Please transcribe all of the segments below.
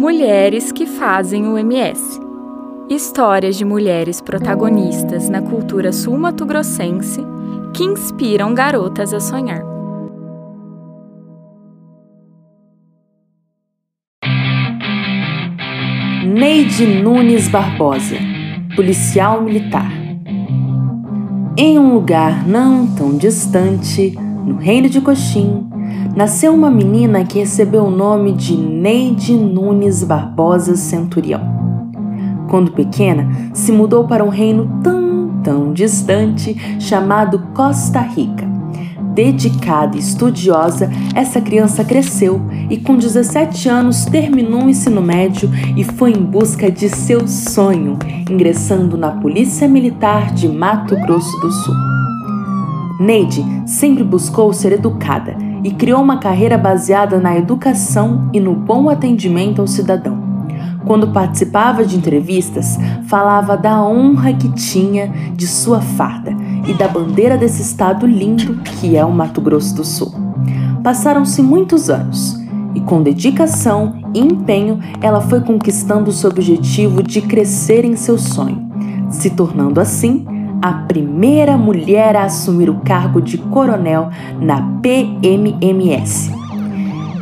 Mulheres que fazem o MS. Histórias de mulheres protagonistas na cultura sul-mato-grossense que inspiram garotas a sonhar. Neide Nunes Barbosa, policial militar. Em um lugar não tão distante, no reino de Coxim, nasceu uma menina que recebeu o nome de Neide Nunes Barbosa Centurião. Quando pequena, se mudou para um reino tão, tão distante chamado Costa Rica. Dedicada e estudiosa, essa criança cresceu e, com 17 anos, terminou o ensino médio e foi em busca de seu sonho, ingressando na Polícia Militar de Mato Grosso do Sul. Neide sempre buscou ser educada e criou uma carreira baseada na educação e no bom atendimento ao cidadão. Quando participava de entrevistas, falava da honra que tinha de sua farda e da bandeira desse estado lindo que é o Mato Grosso do Sul. Passaram-se muitos anos e, com dedicação e empenho, ela foi conquistando seu objetivo de crescer em seu sonho, se tornando assim a primeira mulher a assumir o cargo de coronel na PMMS.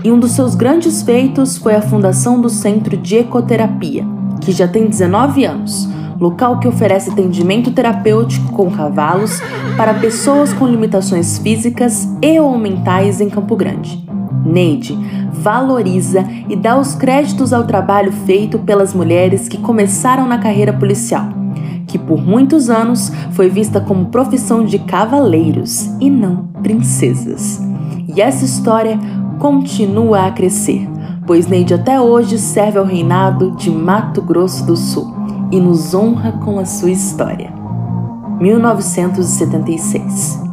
E um dos seus grandes feitos foi a fundação do Centro de Ecoterapia, que já tem 19 anos, local que oferece atendimento terapêutico com cavalos para pessoas com limitações físicas e ou mentais em Campo Grande. Neide valoriza e dá os créditos ao trabalho feito pelas mulheres que começaram na carreira policial que por muitos anos foi vista como profissão de cavaleiros e não princesas. E essa história continua a crescer, pois Neide até hoje serve ao reinado de Mato Grosso do Sul e nos honra com a sua história. 1976